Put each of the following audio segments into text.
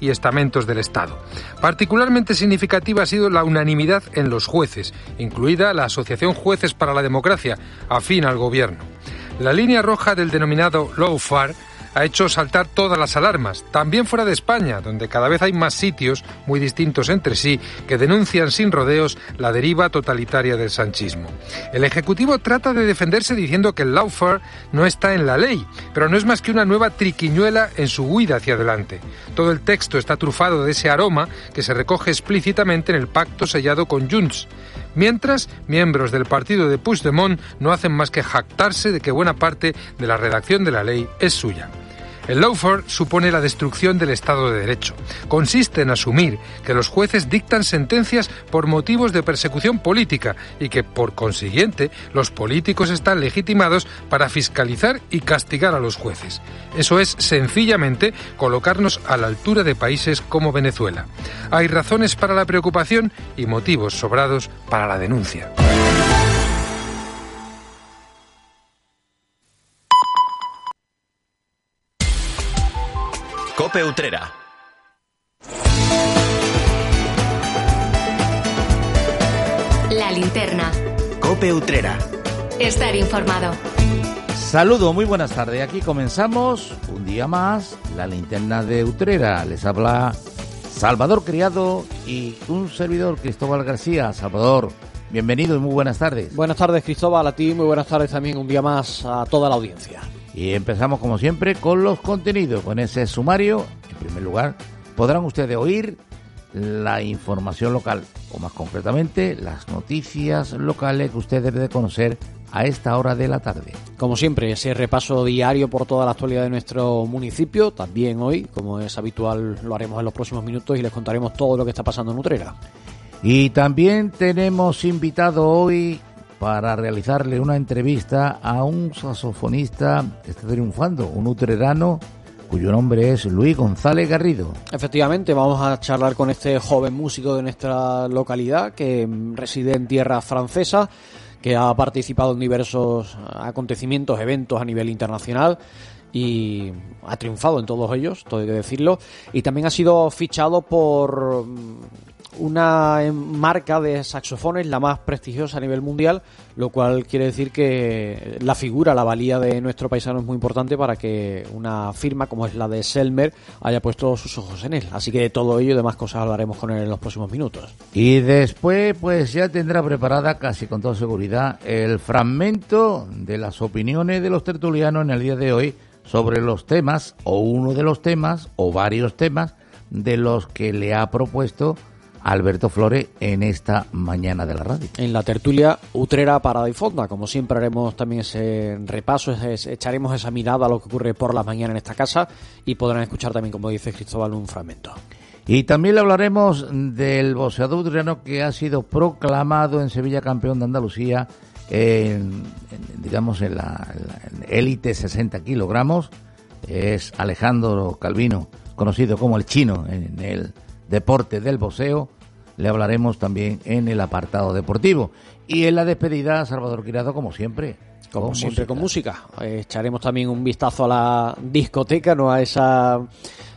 y estamentos del Estado. Particularmente significativa ha sido la unanimidad en los jueces, incluida la Asociación Jueces para la Democracia, afín al gobierno. La línea roja del denominado lawfare ha hecho saltar todas las alarmas, también fuera de España, donde cada vez hay más sitios, muy distintos entre sí, que denuncian sin rodeos la deriva totalitaria del sanchismo. El Ejecutivo trata de defenderse diciendo que el lawfare no está en la ley, pero no es más que una nueva triquiñuela en su huida hacia adelante. Todo el texto está trufado de ese aroma que se recoge explícitamente en el pacto sellado con Junts. Mientras, miembros del partido de Puigdemont no hacen más que jactarse de que buena parte de la redacción de la ley es suya. El lawfare supone la destrucción del Estado de Derecho. Consiste en asumir que los jueces dictan sentencias por motivos de persecución política y que, por consiguiente, los políticos están legitimados para fiscalizar y castigar a los jueces. Eso es sencillamente colocarnos a la altura de países como Venezuela. Hay razones para la preocupación y motivos sobrados para la denuncia. Cope Utrera. La linterna. Cope Utrera. Estar informado. Saludo, muy buenas tardes. Aquí comenzamos un día más la linterna de Utrera. Les habla Salvador Criado y un servidor Cristóbal García. Salvador, bienvenido y muy buenas tardes. Buenas tardes Cristóbal, a ti muy buenas tardes también un día más a toda la audiencia. Y empezamos como siempre con los contenidos, con ese sumario. En primer lugar, podrán ustedes oír la información local, o más concretamente, las noticias locales que usted debe de conocer a esta hora de la tarde. Como siempre, ese repaso diario por toda la actualidad de nuestro municipio, también hoy, como es habitual, lo haremos en los próximos minutos y les contaremos todo lo que está pasando en Utrera. Y también tenemos invitado hoy para realizarle una entrevista a un saxofonista que está triunfando, un utrerano cuyo nombre es Luis González Garrido. Efectivamente, vamos a charlar con este joven músico de nuestra localidad que reside en tierra francesa, que ha participado en diversos acontecimientos, eventos a nivel internacional y ha triunfado en todos ellos, todo hay que decirlo, y también ha sido fichado por una marca de saxofones la más prestigiosa a nivel mundial, lo cual quiere decir que la figura, la valía de nuestro paisano es muy importante para que una firma como es la de Selmer haya puesto sus ojos en él. Así que de todo ello y demás cosas hablaremos con él en los próximos minutos. Y después, pues ya tendrá preparada casi con toda seguridad el fragmento de las opiniones de los tertulianos en el día de hoy sobre los temas, o uno de los temas, o varios temas, de los que le ha propuesto Alberto Flores en esta mañana de la radio. En la tertulia Utrera Parada y Fonda, como siempre haremos también ese repaso, echaremos esa mirada a lo que ocurre por la mañana en esta casa y podrán escuchar también, como dice Cristóbal, un fragmento. Y también le hablaremos del boxeador utrerano que ha sido proclamado en Sevilla campeón de Andalucía en, digamos, en la élite 60 kilogramos. Es Alejandro Calvino, conocido como el chino en el deporte del boxeo. Le hablaremos también en el apartado deportivo. Y en la despedida, Salvador Quirado, como siempre. Como siempre, con música. Echaremos también un vistazo a la discoteca, no a esa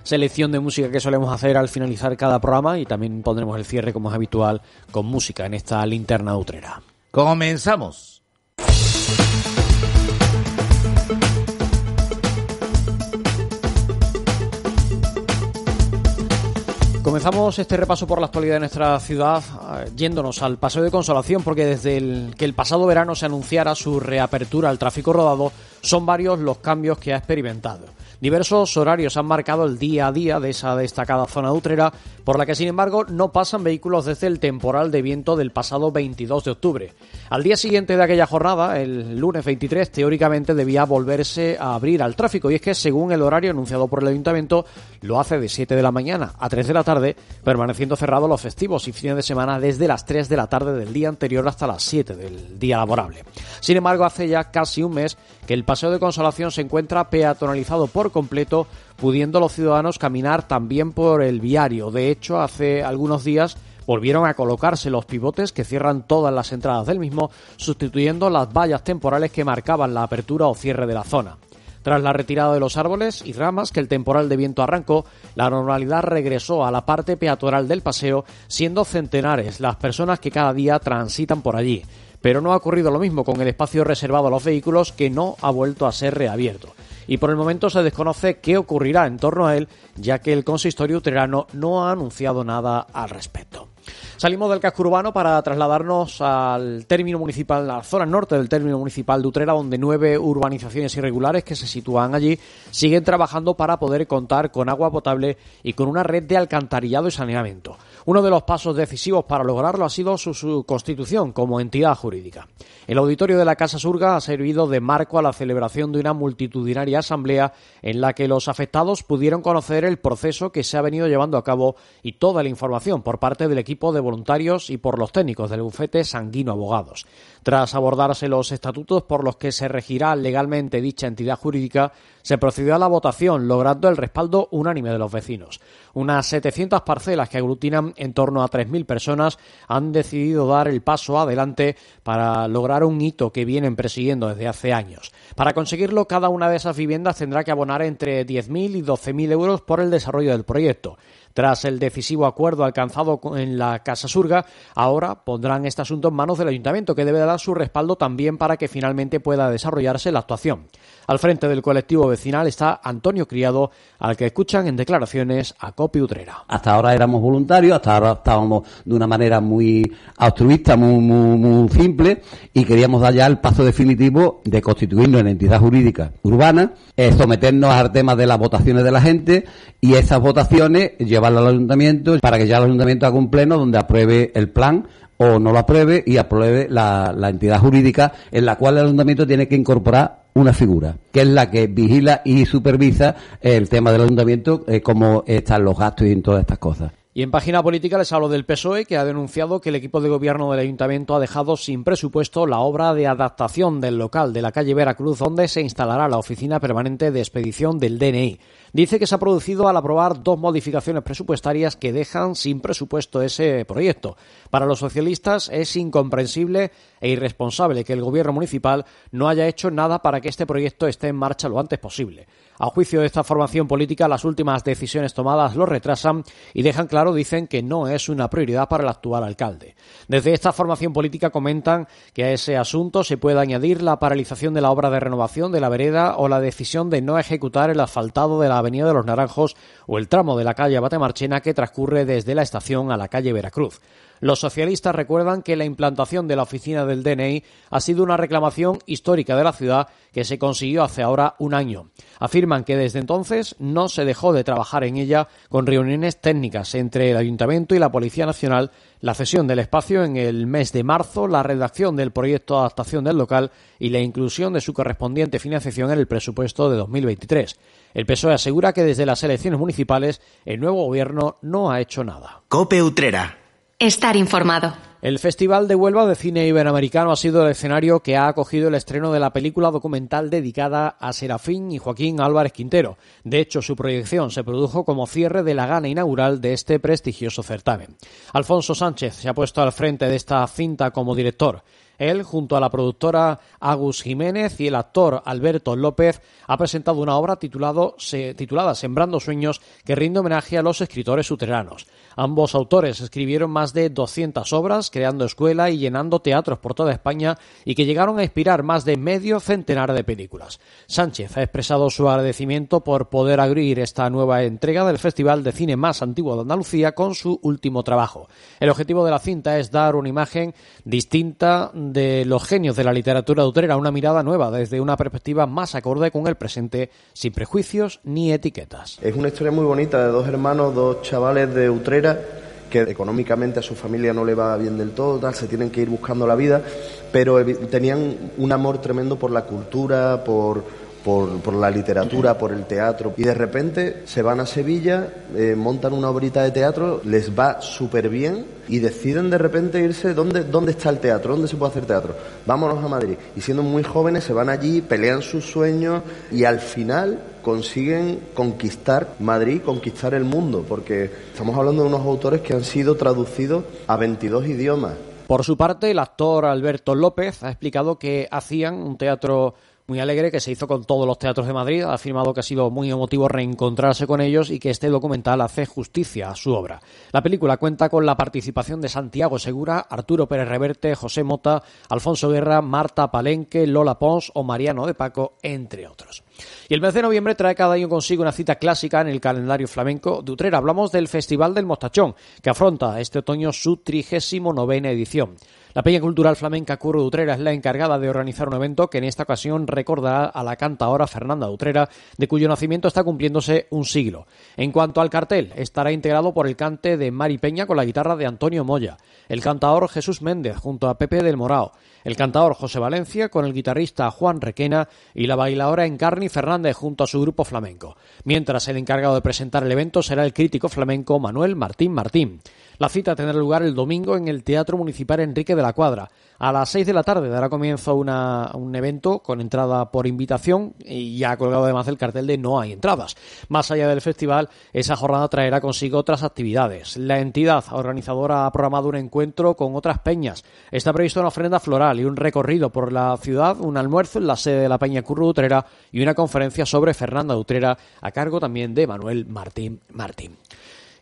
selección de música que solemos hacer al finalizar cada programa y también pondremos el cierre como es habitual con música en esta linterna utrera. Comenzamos. Comenzamos este repaso por la actualidad de nuestra ciudad eh, yéndonos al Paseo de Consolación porque desde el que el pasado verano se anunciara su reapertura al tráfico rodado son varios los cambios que ha experimentado. Diversos horarios han marcado el día a día de esa destacada zona utrera, por la que sin embargo no pasan vehículos desde el temporal de viento del pasado 22 de octubre. Al día siguiente de aquella jornada, el lunes 23, teóricamente debía volverse a abrir al tráfico y es que según el horario anunciado por el ayuntamiento, lo hace de 7 de la mañana a 3 de la tarde, permaneciendo cerrado los festivos y fines de semana desde las 3 de la tarde del día anterior hasta las 7 del día laborable. Sin embargo, hace ya casi un mes que el Paseo de Consolación se encuentra peatonalizado por completo, pudiendo los ciudadanos caminar también por el viario. De hecho, hace algunos días volvieron a colocarse los pivotes que cierran todas las entradas del mismo, sustituyendo las vallas temporales que marcaban la apertura o cierre de la zona. Tras la retirada de los árboles y ramas que el temporal de viento arrancó, la normalidad regresó a la parte peatonal del paseo, siendo centenares las personas que cada día transitan por allí. Pero no ha ocurrido lo mismo con el espacio reservado a los vehículos que no ha vuelto a ser reabierto. Y por el momento se desconoce qué ocurrirá en torno a él, ya que el consistorio utrerano no ha anunciado nada al respecto. Salimos del casco urbano para trasladarnos al término municipal, a la zona norte del término municipal de Utrera, donde nueve urbanizaciones irregulares que se sitúan allí siguen trabajando para poder contar con agua potable y con una red de alcantarillado y saneamiento. Uno de los pasos decisivos para lograrlo ha sido su, constitución como entidad jurídica. El auditorio de la Casa Surga ha servido de marco a la celebración de una multitudinaria asamblea en la que los afectados pudieron conocer el proceso que se ha venido llevando a cabo y toda la información por parte del equipo de voluntarios y por los técnicos del bufete Sanguino Abogados. Tras abordarse los estatutos por los que se regirá legalmente dicha entidad jurídica, se procedió a la votación, logrando el respaldo unánime de los vecinos. Unas 700 parcelas que aglutinan en torno a 3.000 personas han decidido dar el paso adelante para lograr un hito que vienen persiguiendo desde hace años. Para conseguirlo, cada una de esas viviendas tendrá que abonar entre 10.000 y 12.000 euros por el desarrollo del proyecto. Tras el decisivo acuerdo alcanzado en la Casa Surga, ahora pondrán este asunto en manos del Ayuntamiento, que debe dar su respaldo también para que finalmente pueda desarrollarse la actuación. Al frente del colectivo vecinal está Antonio Criado, al que escuchan en declaraciones a Copi Utrera. Hasta ahora éramos voluntarios, hasta ahora estábamos de una manera muy altruista, muy, simple, y queríamos dar ya el paso definitivo de constituirnos en entidad jurídica urbana, eh, someternos al tema de las votaciones de la gente y esas votaciones al ayuntamiento para que ya el ayuntamiento haga un pleno donde apruebe el plan o no lo apruebe y apruebe la, entidad jurídica en la cual el ayuntamiento tiene que incorporar una figura, que es la que vigila y supervisa el tema del ayuntamiento, eh, cómo están los gastos y todas estas cosas. Y en página política les hablo del PSOE, que ha denunciado que el equipo de gobierno del ayuntamiento ha dejado sin presupuesto la obra de adaptación del local de la calle Veracruz, donde se instalará la oficina permanente de expedición del DNI. Dice que se ha producido al aprobar dos modificaciones presupuestarias que dejan sin presupuesto ese proyecto. Para los socialistas es incomprensible e irresponsable que el gobierno municipal no haya hecho nada para que este proyecto esté en marcha lo antes posible. A juicio de esta formación política, las últimas decisiones tomadas lo retrasan y dejan claro, dicen, que no es una prioridad para el actual alcalde. Desde esta formación política comentan que a ese asunto se puede añadir la paralización de la obra de renovación de la vereda o la decisión de no ejecutar el asfaltado de la Avenida de los Naranjos o el tramo de la calle Abate Marchena que transcurre desde la estación a la calle Veracruz. Los socialistas recuerdan que la implantación de la oficina del DNI ha sido una reclamación histórica de la ciudad que se consiguió hace ahora un año. Afirman que desde entonces no se dejó de trabajar en ella con reuniones técnicas entre el Ayuntamiento y la Policía Nacional, la cesión del espacio en el mes de marzo, la redacción del proyecto de adaptación del local y la inclusión de su correspondiente financiación en el presupuesto de 2023. El PSOE asegura que desde las elecciones municipales el nuevo gobierno no ha hecho nada. Cope Utrera. Estar informado. El Festival de Huelva de Cine Iberoamericano ha sido el escenario que ha acogido el estreno de la película documental dedicada a Serafín y Joaquín Álvarez Quintero. De hecho, su proyección se produjo como cierre de la gana inaugural de este prestigioso certamen. Alfonso Sánchez se ha puesto al frente de esta cinta como director. Él, junto a la productora Agus Jiménez y el actor Alberto López, ha presentado una obra titulada Sembrando Sueños que rinde homenaje a los escritores suteranos. Ambos autores escribieron más de 200 obras, creando escuela y llenando teatros por toda España y que llegaron a inspirar más de medio centenar de películas. Sánchez ha expresado su agradecimiento por poder abrir esta nueva entrega del Festival de Cine más antiguo de Andalucía con su último trabajo. El objetivo de la cinta es dar una imagen distinta los genios de la literatura utrera, una mirada nueva desde una perspectiva más acorde con el presente, sin prejuicios ni etiquetas. Es una historia muy bonita de dos hermanos, dos chavales de Utrera que económicamente a su familia no le va bien del todo, tal, se tienen que ir buscando la vida, pero tenían un amor tremendo por la cultura, por, por, la literatura, por el teatro. Y de repente se van a Sevilla, eh, montan una obrita de teatro, les va súper bien y deciden de repente irse, ¿dónde, ¿dónde está el teatro? ¿Dónde se puede hacer teatro? Vámonos a Madrid. Y siendo muy jóvenes se van allí, pelean sus sueños y al final consiguen conquistar Madrid, conquistar el mundo, porque estamos hablando de unos autores que han sido traducidos a 22 idiomas. Por su parte, el actor Alberto López ha explicado que hacían un teatro muy alegre que se hizo con todos los teatros de Madrid. Ha afirmado que ha sido muy emotivo reencontrarse con ellos y que este documental hace justicia a su obra. La película cuenta con la participación de Santiago Segura, Arturo Pérez Reverte, José Mota, Alfonso Guerra, Marta Palenque, Lola Pons o Mariano de Paco, entre otros. Y el mes de noviembre trae cada año consigo una cita clásica en el calendario flamenco de Utrera. Hablamos del Festival del Mostachón, que afronta este otoño su trigésimo novena edición. La Peña Cultural Flamenca Curro de Utrera es la encargada de organizar un evento que en esta ocasión recordará a la cantaora Fernanda Utrera, de cuyo nacimiento está cumpliéndose un siglo. En cuanto al cartel, estará integrado por el cante de Mari Peña con la guitarra de Antonio Moya, el cantador Jesús Méndez junto a Pepe del Morao, el cantador José Valencia con el guitarrista Juan Requena y la bailadora Encarni Fernández junto a su grupo flamenco. Mientras el encargado de presentar el evento será el crítico flamenco Manuel Martín Martín. La cita tendrá lugar el domingo en el Teatro Municipal Enrique de la Cuadra. A las seis de la tarde dará comienzo una, un evento con entrada por invitación y ya ha colgado además el cartel de no hay entradas. Más allá del festival, esa jornada traerá consigo otras actividades. La entidad organizadora ha programado un encuentro con otras peñas. Está previsto una ofrenda floral y un recorrido por la ciudad, un almuerzo en la sede de la Peña Curro de Utrera y una conferencia sobre Fernanda Utrera a cargo también de Manuel Martín Martín.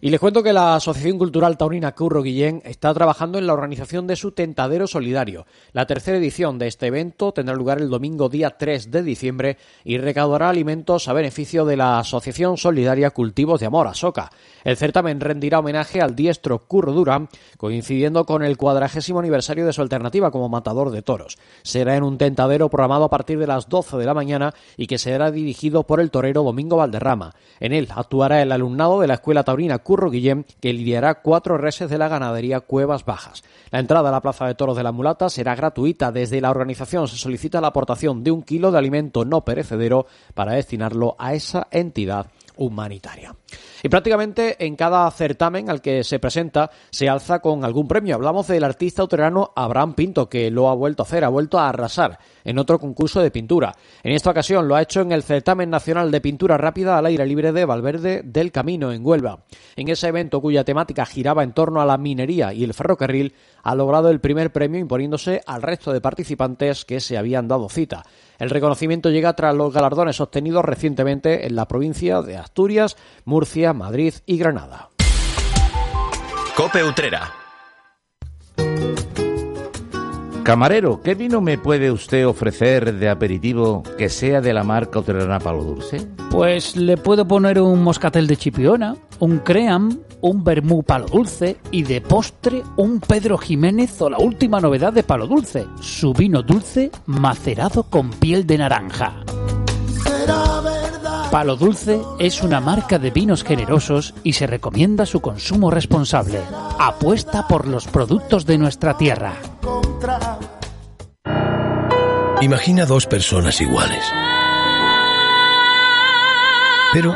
Y les cuento que la Asociación Cultural Taurina Curro Guillén está trabajando en la organización de su Tentadero Solidario. La tercera edición de este evento tendrá lugar el domingo día 3 de diciembre y recaudará alimentos a beneficio de la Asociación Solidaria Cultivos de Amor, ASOCA. El certamen rendirá homenaje al diestro Curro Durán, coincidiendo con el cuadragésimo aniversario de su alternativa como matador de toros. Será en un tentadero programado a partir de las 12 de la mañana y que será dirigido por el torero Domingo Valderrama. En él actuará el alumnado de la Escuela Taurina Curro Guillén, que lidiará cuatro reses de la ganadería Cuevas Bajas. La entrada a la Plaza de Toros de la Mulata será gratuita. Desde la organización se solicita la aportación de un kilo de alimento no perecedero para destinarlo a esa entidad humanitaria. Y prácticamente en cada certamen al que se presenta se alza con algún premio. Hablamos del artista uterano Abraham Pinto, que lo ha vuelto a hacer, ha vuelto a arrasar en otro concurso de pintura. En esta ocasión lo ha hecho en el certamen nacional de pintura rápida al aire libre de Valverde del Camino, en Huelva. En ese evento, cuya temática giraba en torno a la minería y el ferrocarril, ha logrado el primer premio imponiéndose al resto de participantes que se habían dado cita. El reconocimiento llega tras los galardones obtenidos recientemente en la provincia de Asturias, Murcia, Madrid y Granada. Cope Utrera. Camarero, ¿qué vino me puede usted ofrecer de aperitivo que sea de la marca Utrerana Palo Dulce? Pues le puedo poner un moscatel de chipiona, un cream, un vermú palo dulce y de postre un Pedro Jiménez o la última novedad de Palo Dulce, su vino dulce macerado con piel de naranja. Palo Dulce es una marca de vinos generosos y se recomienda su consumo responsable. Apuesta por los productos de nuestra tierra. Imagina dos personas iguales. Pero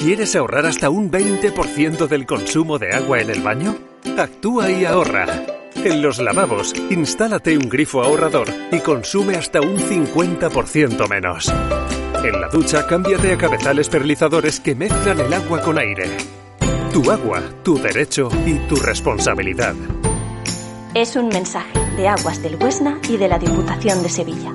¿Quieres ahorrar hasta un 20% del consumo de agua en el baño? Actúa y ahorra. En los lavabos, instálate un grifo ahorrador y consume hasta un 50% menos. En la ducha, cámbiate a cabezales perlizadores que mezclan el agua con aire. Tu agua, tu derecho y tu responsabilidad. Es un mensaje de Aguas del Huesna y de la Diputación de Sevilla.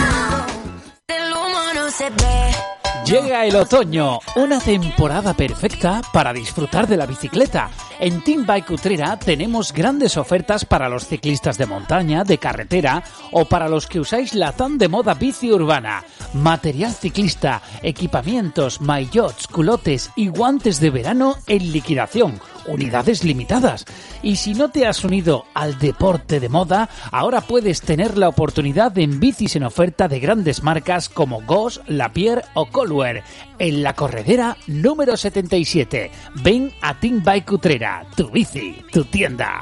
Llega el otoño, una temporada perfecta para disfrutar de la bicicleta. En Team Bike Utrera tenemos grandes ofertas para los ciclistas de montaña, de carretera o para los que usáis la tan de moda bici urbana. Material ciclista, equipamientos, maillots, culotes y guantes de verano en liquidación unidades limitadas. Y si no te has unido al deporte de moda, ahora puedes tener la oportunidad en bicis en oferta de grandes marcas como Goss, Lapierre o Colware en la corredera número 77. Ven a Team Bike Utrera, tu bici, tu tienda.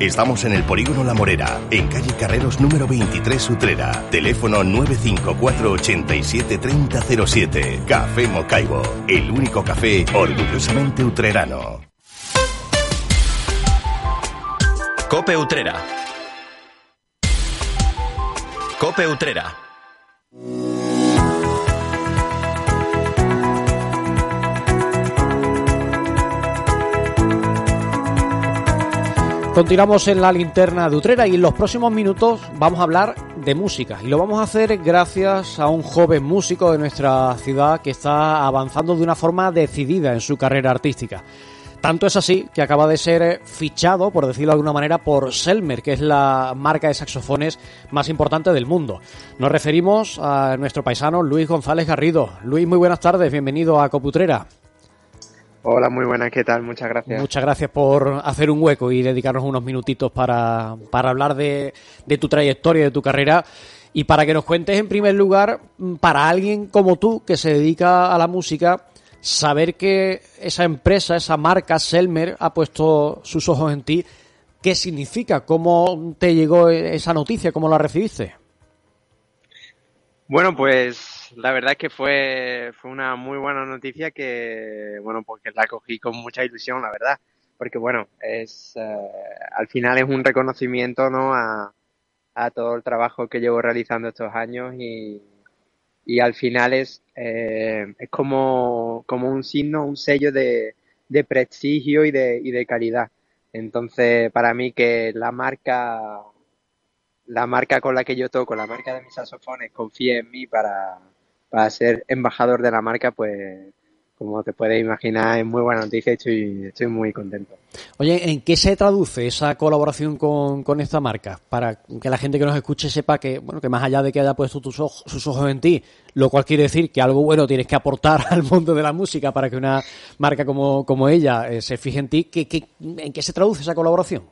Estamos en el Polígono La Morera, en calle Carreros número 23 Utrera. Teléfono 954 87 3007. Café Mocaibo, el único café orgullosamente utrerano. Cope Utrera. Cope Utrera. Continuamos en la linterna de Utrera y en los próximos minutos vamos a hablar de música y lo vamos a hacer gracias a un joven músico de nuestra ciudad que está avanzando de una forma decidida en su carrera artística. Tanto es así que acaba de ser fichado, por decirlo de alguna manera, por Selmer, que es la marca de saxofones más importante del mundo. Nos referimos a nuestro paisano Luis González Garrido. Luis, muy buenas tardes, bienvenido a Coputrera. Hola, muy buenas, ¿qué tal? Muchas gracias. Muchas gracias por hacer un hueco y dedicarnos unos minutitos para, para hablar de, de tu trayectoria, de tu carrera y para que nos cuentes en primer lugar, para alguien como tú que se dedica a la música, saber que esa empresa, esa marca Selmer ha puesto sus ojos en ti, ¿qué significa? ¿Cómo te llegó esa noticia? ¿Cómo la recibiste? Bueno, pues la verdad es que fue, fue una muy buena noticia que, bueno, porque la cogí con mucha ilusión, la verdad. Porque, bueno, es, eh, al final es un reconocimiento, ¿no? A, a todo el trabajo que llevo realizando estos años y, y al final es, eh, es como, como un signo, un sello de, de prestigio y de, y de calidad. Entonces, para mí que la marca, la marca con la que yo toco, la marca de mis saxofones, confíe en mí para, para ser embajador de la marca, pues como te puedes imaginar, es muy buena noticia y estoy, estoy muy contento. Oye, ¿en qué se traduce esa colaboración con, con, esta marca? Para que la gente que nos escuche sepa que, bueno, que más allá de que haya puesto tus ojos, sus ojos en ti, lo cual quiere decir que algo bueno tienes que aportar al mundo de la música para que una marca como, como ella eh, se fije en ti, ¿qué, qué, ¿en qué se traduce esa colaboración?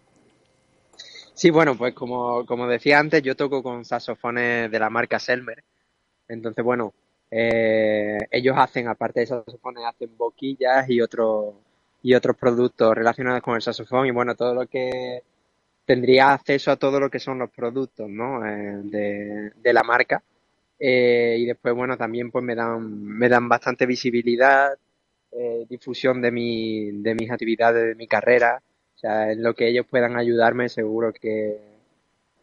Sí, bueno, pues como, como decía antes, yo toco con saxofones de la marca Selmer. Entonces, bueno, eh, ellos hacen, aparte de saxofones, hacen boquillas y otros y otros productos relacionados con el saxofón y bueno, todo lo que tendría acceso a todo lo que son los productos ¿no? Eh, de, la marca. Eh, y después bueno también pues me dan me dan bastante visibilidad difusión de mi de mis actividades de mi carrera. O sea en lo que ellos puedan ayudarme seguro que,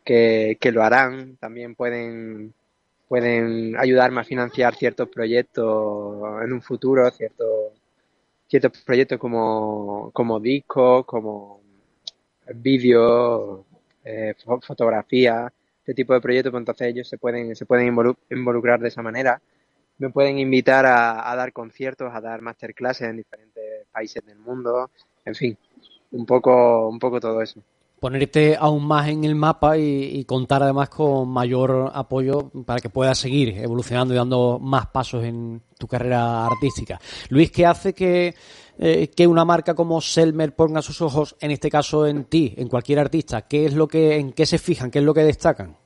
que lo harán. También pueden pueden ayudarme a financiar ciertos proyectos en un futuro, ciertos, ciertos proyectos como, como discos, como vídeos, eh, fotografía, este tipo de proyectos, pues entonces ellos se pueden, se pueden involucrar de esa manera. Me pueden invitar a, dar conciertos, a dar masterclasses en diferentes países del mundo, en fin, un poco, un poco todo eso ponerte aún más en el mapa y, contar además con mayor apoyo para que puedas seguir evolucionando y dando más pasos en tu carrera artística. Luis, ¿qué hace que, eh, que una marca como Selmer ponga sus ojos, en este caso en ti, en cualquier artista? ¿Qué es lo que, en qué se fijan? ¿Qué es lo que destacan?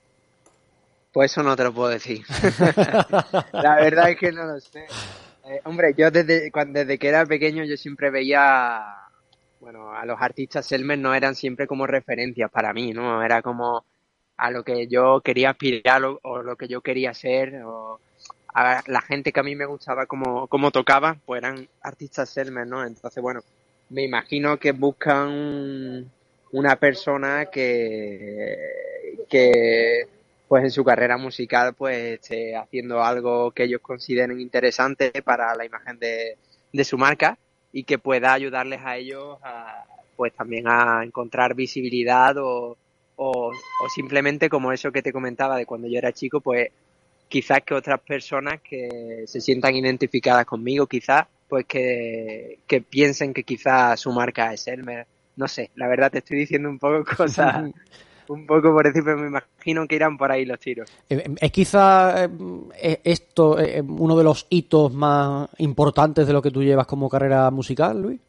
Pues eso no te lo puedo decir. La verdad es que no lo sé. Eh, hombre, yo desde, cuando, desde que era pequeño yo siempre veía bueno, a los artistas Selmer no eran siempre como referencias para mí, ¿no? Era como a lo que yo quería aspirar o, lo que yo quería ser o, a la gente que a mí me gustaba como, como tocaba, pues eran artistas Selmer, ¿no? Entonces, bueno, me imagino que buscan una persona que, que pues en su carrera musical pues esté haciendo algo que ellos consideren interesante para la imagen de, de su marca y que pueda ayudarles a ellos a, pues también a encontrar visibilidad o, o, o simplemente como eso que te comentaba de cuando yo era chico, pues quizás que otras personas que se sientan identificadas conmigo, quizás, pues que, que piensen que quizás su marca es Elmer. No sé, la verdad te estoy diciendo un poco cosas, un poco por decir, pero me imagino que irán por ahí los tiros. Eh, ¿Es quizá eh, esto eh, uno de los hitos más importantes de lo que tú llevas como carrera musical, Luis?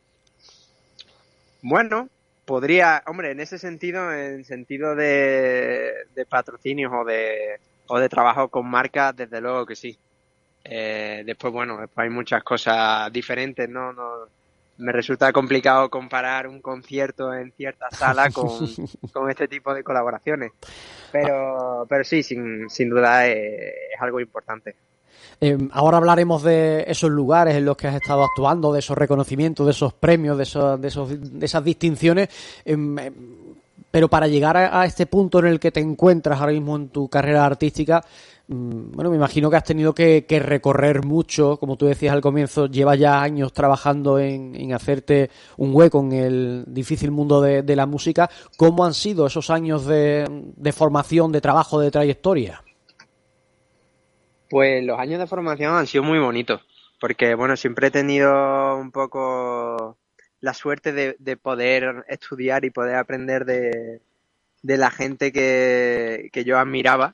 Bueno, podría, hombre, en ese sentido, en sentido de, de patrocinios o de, o de trabajo con marcas, desde luego que sí. Eh, después, bueno, después hay muchas cosas diferentes, ¿no? no me resulta complicado comparar un concierto en cierta sala con, con este tipo de colaboraciones. Pero, pero sí, sin, sin duda es, es algo importante. Eh, ahora hablaremos de esos lugares en los que has estado actuando, de esos reconocimientos, de esos premios, de, esos, de, esos, de esas distinciones. Eh, pero para llegar a, este punto en el que te encuentras ahora mismo en tu carrera artística, mmm, bueno, me imagino que has tenido que, que, recorrer mucho, como tú decías al comienzo, llevas ya años trabajando en, en hacerte un hueco en el difícil mundo de, de, la música. ¿Cómo han sido esos años de, de formación, de trabajo, de trayectoria? Pues los años de formación han sido muy bonitos, porque bueno, siempre he tenido un poco la suerte de, de poder estudiar y poder aprender de, de la gente que, que, yo admiraba,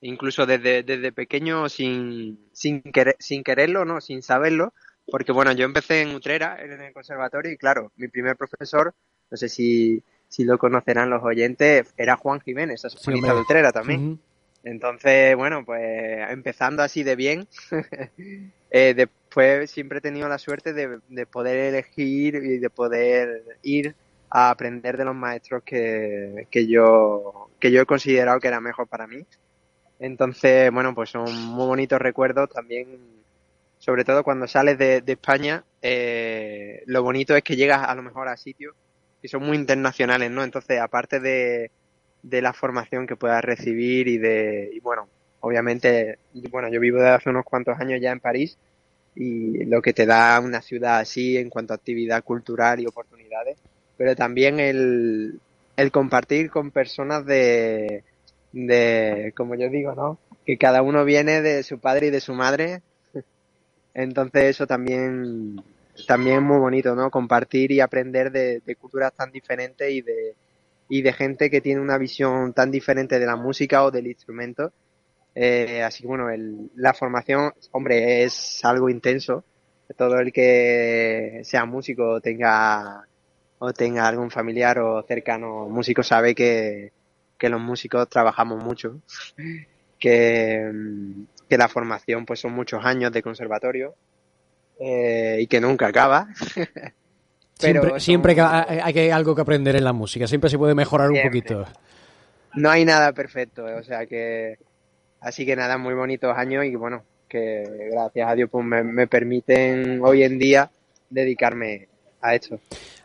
incluso desde, desde pequeño sin, sin, querer, sin quererlo, ¿no? sin saberlo, porque bueno, yo empecé en Utrera, en el conservatorio, y claro, mi primer profesor, no sé si, si lo conocerán los oyentes, era Juan Jiménez, saxofonista sí, de Utrera también. Uh -huh. Entonces, bueno, pues empezando así de bien, eh, después siempre he tenido la suerte de, de, poder elegir y de poder ir a aprender de los maestros que, que, yo, que yo he considerado que era mejor para mí. Entonces, bueno, pues son muy bonitos recuerdos también, sobre todo cuando sales de, de España, eh, lo bonito es que llegas a lo mejor a sitios que son muy internacionales, ¿no? Entonces, aparte de de la formación que puedas recibir y de, y bueno, obviamente, bueno, yo vivo desde hace unos cuantos años ya en París y lo que te da una ciudad así en cuanto a actividad cultural y oportunidades, pero también el, el compartir con personas de, de, como yo digo, ¿no? Que cada uno viene de su padre y de su madre, entonces eso también, también muy bonito, ¿no? Compartir y aprender de, de culturas tan diferentes y de, y de gente que tiene una visión tan diferente de la música o del instrumento. Eh, así que bueno, el, la formación, hombre, es algo intenso. Todo el que sea músico tenga o tenga algún familiar o cercano músico sabe que, que los músicos trabajamos mucho, que, que la formación pues son muchos años de conservatorio eh, y que nunca acaba. Pero siempre, siempre que hay que algo que aprender en la música, siempre se puede mejorar siempre. un poquito. No hay nada perfecto, o sea que así que nada, muy bonitos años y bueno, que gracias a Dios pues me, me permiten hoy en día dedicarme a esto.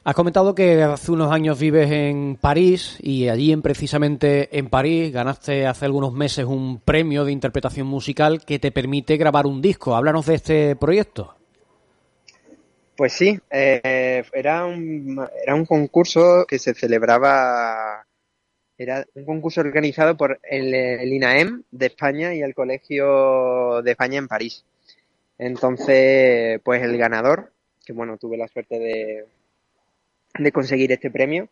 Has comentado que hace unos años vives en París y allí en, precisamente en París ganaste hace algunos meses un premio de interpretación musical que te permite grabar un disco. Háblanos de este proyecto. Pues sí, eh, era, un, era un concurso que se celebraba, era un concurso organizado por el, INAEM de España y el Colegio de España en París. Entonces, pues el ganador, que bueno, tuve la suerte de, de conseguir este premio,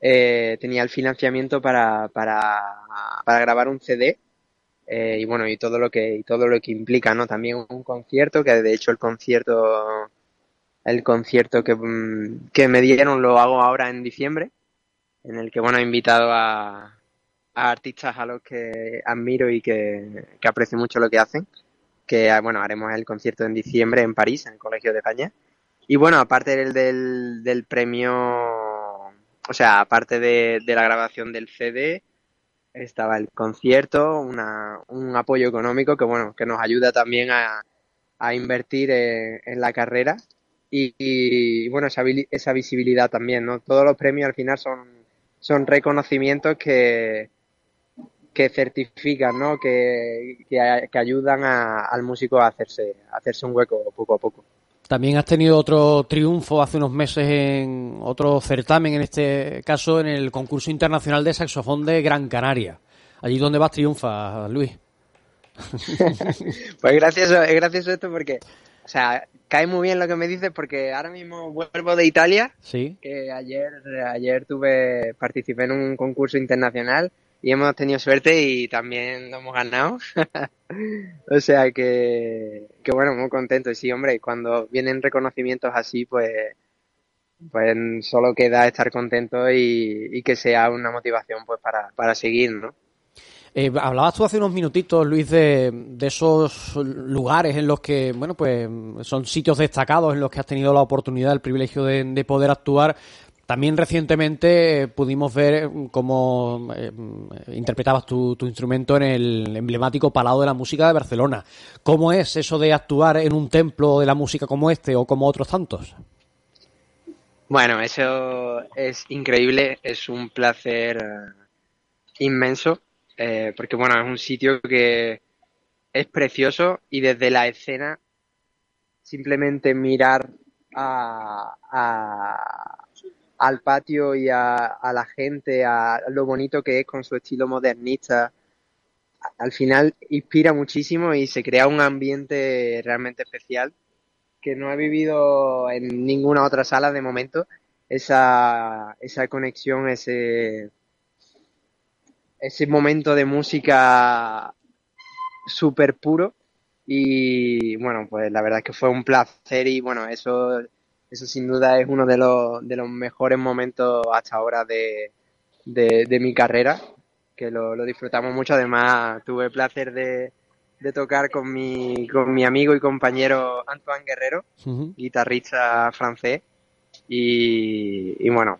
eh, tenía el financiamiento para, para, para grabar un CD eh, y bueno, y todo lo que, y todo lo que implica, ¿no? También un concierto, que de hecho el concierto el concierto que, mm, que me dieron lo hago ahora en diciembre, en el que bueno he invitado a, a artistas a los que admiro y que, que, aprecio mucho lo que hacen, que bueno haremos el concierto en diciembre en París, en el Colegio de España. Y bueno, aparte del, del, del premio, o sea, aparte de, de, la grabación del CD, estaba el concierto, una, un apoyo económico que bueno, que nos ayuda también a, a invertir en, en la carrera y, y, bueno, esa, esa visibilidad también, ¿no? Todos los premios al final son, son reconocimientos que, que certifican, ¿no? Que, que, que ayudan a, al músico a hacerse, a hacerse un hueco poco a poco. También has tenido otro triunfo hace unos meses en otro certamen, en este caso en el concurso internacional de saxofón de Gran Canaria. Allí donde vas triunfa, Luis. pues gracias, es gracioso esto porque, o sea, cae muy bien lo que me dices porque ahora mismo vuelvo de Italia. Sí. Que ayer, ayer tuve, participé en un concurso internacional y hemos tenido suerte y también lo hemos ganado. o sea que, que bueno, muy contento. Y sí, hombre, cuando vienen reconocimientos así, pues, pues solo queda estar contento y, y que sea una motivación pues para, para seguir, ¿no? Eh, hablabas tú hace unos minutitos, Luis, de, esos lugares en los que, bueno, pues son sitios destacados en los que has tenido la oportunidad, el privilegio de, de poder actuar. También recientemente eh, pudimos ver cómo eh, interpretabas tu, tu, instrumento en el emblemático Palau de la Música de Barcelona. ¿Cómo es eso de actuar en un templo de la música como este o como otros tantos? Bueno, eso es increíble, es un placer inmenso eh, porque bueno, es un sitio que es precioso y desde la escena simplemente mirar a, a, al patio y a, la gente, a lo bonito que es con su estilo modernista, al final inspira muchísimo y se crea un ambiente realmente especial que no he vivido en ninguna otra sala de momento, esa, esa conexión, ese ese momento de música súper puro. Y bueno, pues la verdad es que fue un placer y bueno, eso, eso sin duda es uno de los, de los mejores momentos hasta ahora de, de, de mi carrera, que lo, lo, disfrutamos mucho, además tuve el placer de, de tocar con mi, con mi amigo y compañero Antoine Guerrero, uh -huh. guitarrista francés, y, y bueno,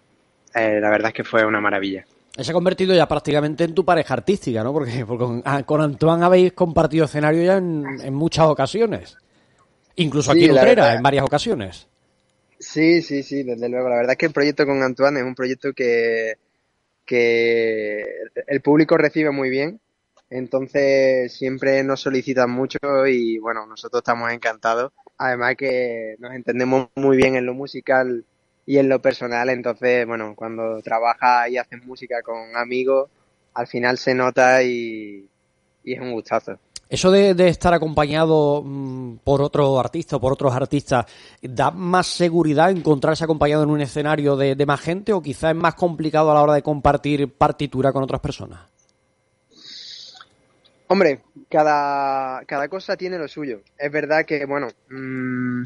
eh, la verdad es que fue una maravilla se ha convertido ya prácticamente en tu pareja artística, ¿no? Porque, porque con, con, Antoine habéis compartido escenario ya en, en muchas ocasiones. Incluso aquí sí, en Utrera, en varias ocasiones. Sí, sí, sí, desde luego. La verdad es que el proyecto con Antoine es un proyecto que, que el público recibe muy bien. Entonces siempre nos solicitan mucho y bueno, nosotros estamos encantados. Además que nos entendemos muy bien en lo musical y en lo personal, entonces, bueno, cuando trabajas y haces música con amigos, al final se nota y, y es un gustazo. Eso de, de estar acompañado mmm, por otro artista o por otros artistas, ¿da más seguridad encontrarse acompañado en un escenario de, de más gente o quizás es más complicado a la hora de compartir partitura con otras personas? Hombre, cada, cada cosa tiene lo suyo. Es verdad que, bueno, mmm,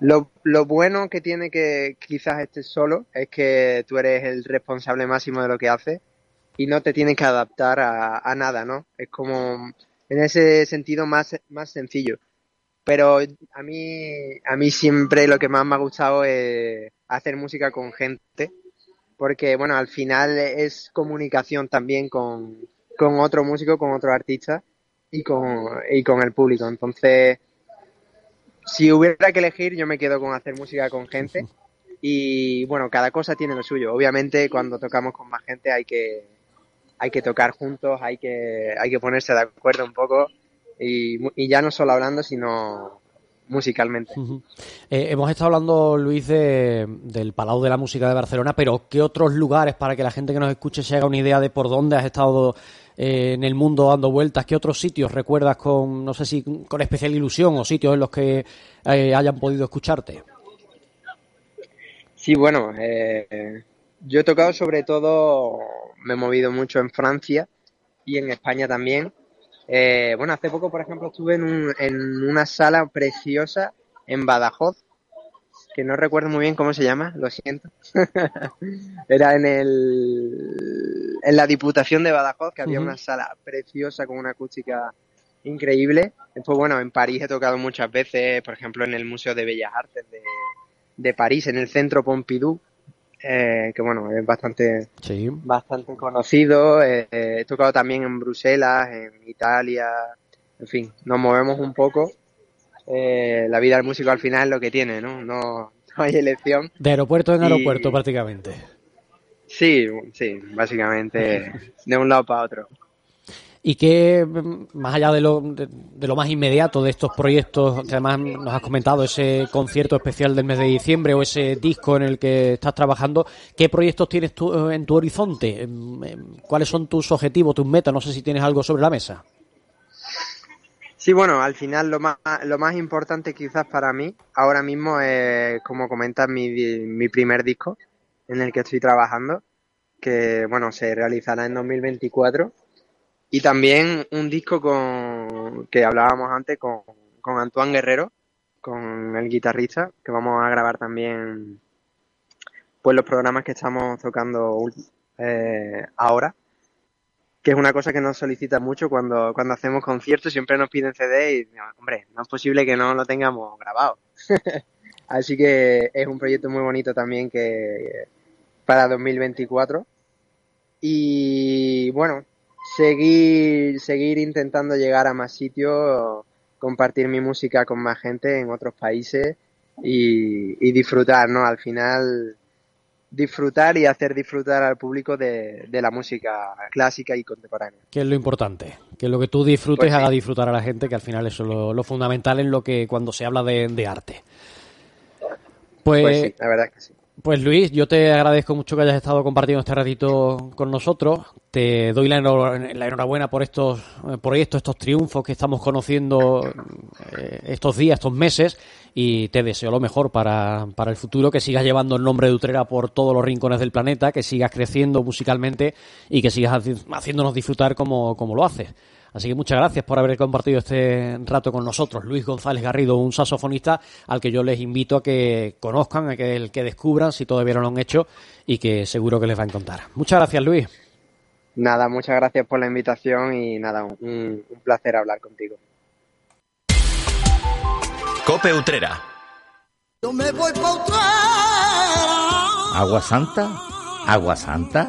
lo, lo, bueno que tiene que quizás estés solo es que tú eres el responsable máximo de lo que haces y no te tienes que adaptar a, a, nada, ¿no? Es como en ese sentido más, más sencillo. Pero a mí, a mí siempre lo que más me ha gustado es hacer música con gente, porque bueno, al final es comunicación también con, con otro músico, con otro artista y con, y con el público. Entonces, si hubiera que elegir, yo me quedo con hacer música con gente. Y bueno, cada cosa tiene lo suyo. Obviamente, cuando tocamos con más gente hay que, hay que tocar juntos, hay que, hay que ponerse de acuerdo un poco. Y, y ya no solo hablando, sino musicalmente. Uh -huh. eh, hemos estado hablando, Luis, de, del Palau de la Música de Barcelona, pero ¿qué otros lugares para que la gente que nos escuche se haga una idea de por dónde has estado eh, en el mundo dando vueltas? ¿Qué otros sitios recuerdas con, no sé si con especial ilusión o sitios en los que eh, hayan podido escucharte? Sí, bueno, eh, yo he tocado sobre todo, me he movido mucho en Francia y en España también. Eh, bueno, hace poco, por ejemplo, estuve en, un, en, una sala preciosa en Badajoz, que no recuerdo muy bien cómo se llama, lo siento. Era en el en la Diputación de Badajoz, que había uh -huh. una sala preciosa con una acústica increíble. Después, bueno, en París he tocado muchas veces, por ejemplo, en el Museo de Bellas Artes de, de París, en el Centro Pompidou, eh, que bueno, es bastante, bastante conocido. Eh, eh, he tocado también en Bruselas, en Italia, en fin, nos movemos un poco. Eh, la vida del músico al final es lo que tiene, ¿no? No, no hay elección. De aeropuerto en Y- aeropuerto prácticamente. Sí, sí, básicamente de un lado para otro. Y que, más allá de lo, de, de lo más inmediato de estos proyectos, que además nos has comentado, ese concierto especial del mes de diciembre o ese disco en el que estás trabajando, ¿qué proyectos tienes tú eh, en tu horizonte? Em, em, ¿Cuáles son tus objetivos, tus metas? No sé si tienes algo sobre la mesa. Sí, bueno, al final lo más, lo más importante quizás para mí ahora mismo es, como comentas, mi, mi primer disco en el que estoy trabajando, que bueno, se realizará en 2024. Y también un disco con, que hablábamos antes con, con Antoine Guerrero, con el guitarrista, que vamos a grabar también pues los programas que estamos tocando eh, ahora que es una cosa que nos solicita mucho cuando, cuando hacemos conciertos, siempre nos piden CD y, hombre, no es posible que no lo tengamos grabado. Así que es un proyecto muy bonito también que para 2024. Y bueno, seguir, seguir intentando llegar a más sitios, compartir mi música con más gente en otros países y, y disfrutar, ¿no? Al final, disfrutar y hacer disfrutar al público de, de la música clásica y contemporánea. Que es lo importante. Que lo que tú disfrutes Pues sí. haga disfrutar a la gente, que al final eso es lo, lo fundamental en lo que cuando se habla de, de arte. Pues, Pues sí, la verdad es que sí. Pues Luis, yo te agradezco mucho que hayas estado compartiendo este ratito con nosotros. Te doy la, enhor- la enhorabuena por estos eh, proyectos, estos triunfos que estamos conociendo eh, estos días, estos meses, y te deseo lo mejor para, para el futuro, que sigas llevando el nombre de Utrera por todos los rincones del planeta, que sigas creciendo musicalmente y que sigas haci- haciéndonos disfrutar como, como lo haces. Así que muchas gracias por haber compartido este rato con nosotros. Luis González Garrido, un saxofonista al que yo les invito a que conozcan, a que, el que descubran si todavía no lo han hecho y que seguro que les va a encantar. Muchas gracias, Luis. Nada, muchas gracias por la invitación y nada, un, un placer hablar contigo. Cope Utrera. Yo me voy pa' ¿Agua santa? ¿Agua santa?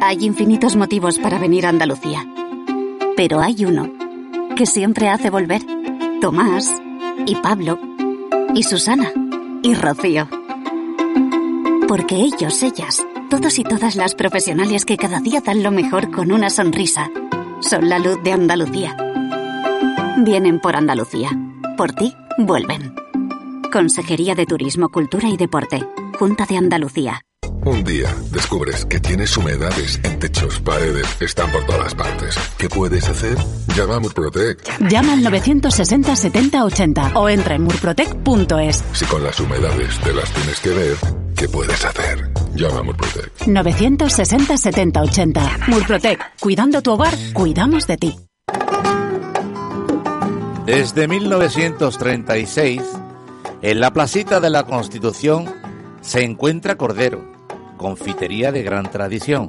Hay infinitos motivos para venir a Andalucía. Pero hay uno que siempre hace volver. Tomás y Pablo y Susana y Rocío. Porque ellos, ellas, todos y todas las profesionales que cada día dan lo mejor con una sonrisa, son la luz de Andalucía. Vienen por Andalucía. Por ti, vuelven. Consejería de Turismo, Cultura y Deporte. Junta de Andalucía. Un día descubres que tienes humedades en techos, paredes, están por todas partes. ¿Qué puedes hacer? Llama a Murprotec. Llama al 960 70 80 o entra en murprotec.es. Si con las humedades te las tienes que ver, ¿qué puedes hacer? Llama a Murprotec. 960 70 80. Murprotec. Cuidando tu hogar, cuidamos de ti. Desde 1936, en la placita de la Constitución se encuentra Cordero, confitería de gran tradición,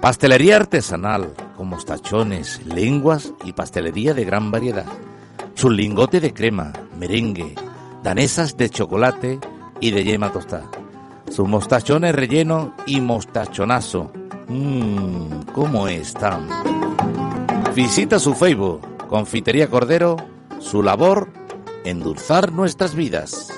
pastelería artesanal con mostachones, lenguas y pastelería de gran variedad. Su lingote de crema, merengue, danesas de chocolate y de yema tostada. Sus mostachones relleno y mostachonazo. Mmm, ¿cómo están? Visita su Facebook, Confitería Cordero, su labor, endulzar nuestras vidas.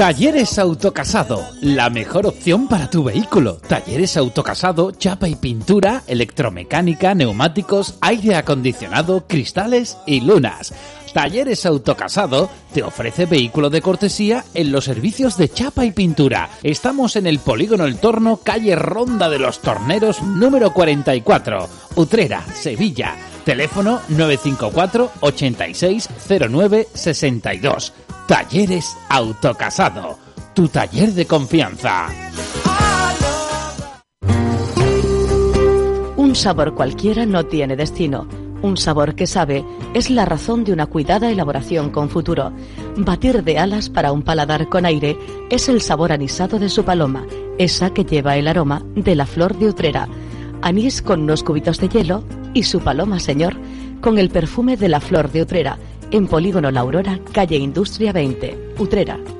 Talleres Autocasado, la mejor opción para tu vehículo. Talleres Autocasado, chapa y pintura, electromecánica, neumáticos, aire acondicionado, cristales y lunas. Talleres Autocasado te ofrece vehículo de cortesía en los servicios de chapa y pintura. Estamos en el Polígono El Torno, calle Ronda de los Torneros, número 44, Utrera, Sevilla. Teléfono 954 8609 62. Talleres Autocasado, tu taller de confianza. Un sabor cualquiera no tiene destino. Un sabor que sabe es la razón de una cuidada elaboración con futuro. Batir de alas para un paladar con aire es el sabor anisado de su paloma, esa que lleva el aroma de la flor de Utrera. Anís con unos cubitos de hielo y su paloma, señor, con el perfume de la flor de Utrera, en Polígono La Aurora, calle Industria 20, Utrera.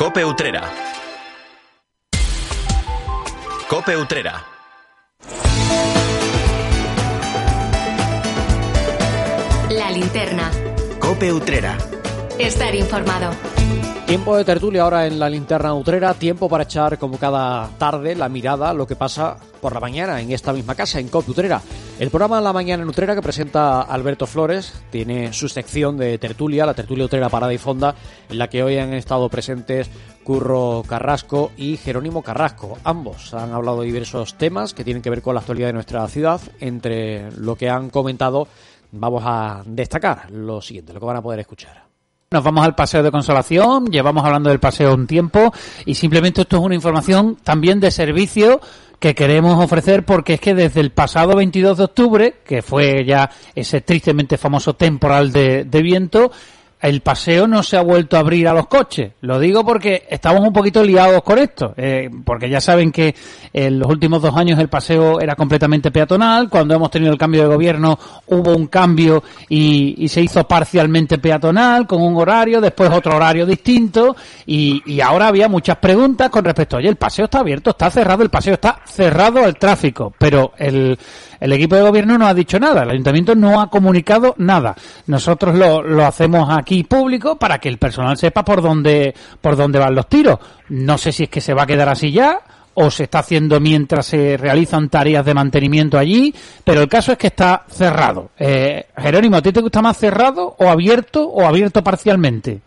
Cope Utrera. Cope Utrera. La linterna. Cope Utrera. Estar informado. Tiempo de tertulia ahora en la linterna utrera, tiempo para echar como cada tarde la mirada a lo que pasa por la mañana en esta misma casa, en COP Utrera. El programa La Mañana en Utrera que presenta Alberto Flores tiene su sección de tertulia, la tertulia Utrera Parada y Fonda, en la que hoy han estado presentes Curro Carrasco y Jerónimo Carrasco. Ambos han hablado de diversos temas que tienen que ver con la actualidad de nuestra ciudad. Entre lo que han comentado, vamos a destacar lo siguiente, lo que van a poder escuchar. Nos vamos al paseo de consolación, llevamos hablando del paseo un tiempo y simplemente esto es una información también de servicio que queremos ofrecer porque es que desde el pasado 22 de octubre, que fue ya ese tristemente famoso temporal de, de viento, el paseo no se ha vuelto a abrir a los coches. Lo digo porque estamos un poquito liados con esto, eh, porque ya saben que en los últimos dos años el paseo era completamente peatonal, cuando hemos tenido el cambio de gobierno hubo un cambio y, y se hizo parcialmente peatonal, con un horario, después otro horario distinto, y, y ahora había muchas preguntas con respecto, oye, el paseo está abierto, está cerrado, el paseo está cerrado al tráfico, pero el, el equipo de gobierno no ha dicho nada, el ayuntamiento no ha comunicado nada. Nosotros lo, lo hacemos aquí público para que el personal sepa por dónde, por dónde van los tiros. No sé si es que se va a quedar así ya o se está haciendo mientras se realizan tareas de mantenimiento allí, pero el caso es que está cerrado. Eh, Jerónimo, ¿a ti te gusta más cerrado o abierto o abierto parcialmente?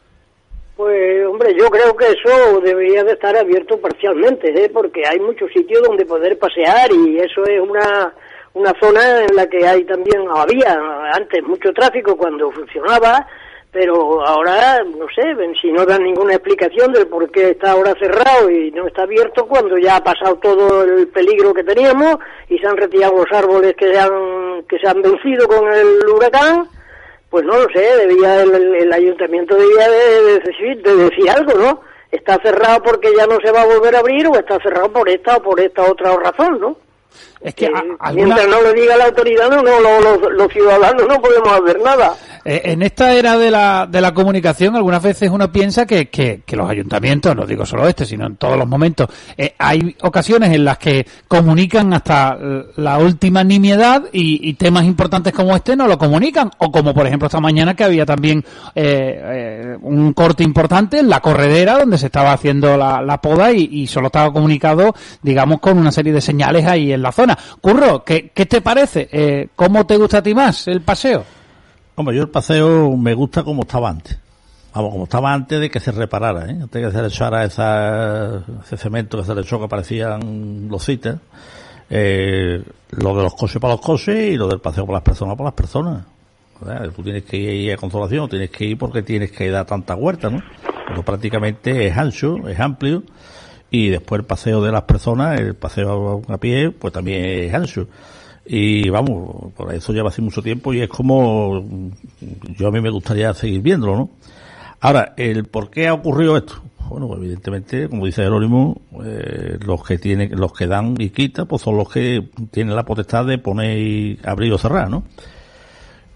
Pues, hombre, yo creo que eso debería de estar abierto parcialmente, ¿eh? porque hay muchos sitios donde poder pasear y eso es una, una zona en la que hay también, había antes mucho tráfico cuando funcionaba, pero ahora, no sé, si no dan ninguna explicación del por qué está ahora cerrado y no está abierto cuando ya ha pasado todo el peligro que teníamos y se han retirado los árboles que se han, que se han vencido con el huracán, pues no lo sé, debía el, el- ayuntamiento debía de, de decir, de decir algo, ¿no? Está cerrado porque ya no se va a volver a abrir o está cerrado por esta o por esta otra razón, ¿no? Es que Mientras no lo diga la autoridad, no, no, lo- lo- los ciudadanos no podemos hacer nada. Eh, en esta era de la, de la comunicación, algunas veces uno piensa que, que, que los ayuntamientos, no digo solo este, sino en todos los momentos, eh, hay ocasiones en las que comunican hasta la última nimiedad y, y temas importantes como este no lo comunican. O como por ejemplo esta mañana que había también eh, eh, un corte importante en la corredera donde se estaba haciendo la, la poda y, y solo estaba comunicado, digamos, con una serie de señales ahí en la zona. Curro, ¿qué, qué te parece? Eh, ¿Cómo te gusta a ti más el paseo? Hombre, yo el paseo me gusta como estaba antes. Vamos, como estaba antes de que se reparara, ¿eh? Antes de que se le echara esa, ese cemento que se le echó que parecían los cites. Eh, lo de los coches para los coches y lo del paseo para las personas para las personas. ¿verdad? Tú tienes que ir a consolación, tienes que ir porque tienes que dar tanta huerta, ¿no? Pero prácticamente es ancho, es amplio y después el paseo de las personas, el paseo a pie, pues también es ancho. Y vamos, por eso lleva hace mucho tiempo y es como yo a mí me gustaría seguir viéndolo, ¿no? Ahora, el por qué ha ocurrido esto. Bueno, evidentemente, como dice Jerónimo, eh, los que tienen, los que dan y quitan, pues son los que tienen la potestad de poner y abrir o cerrar, ¿no?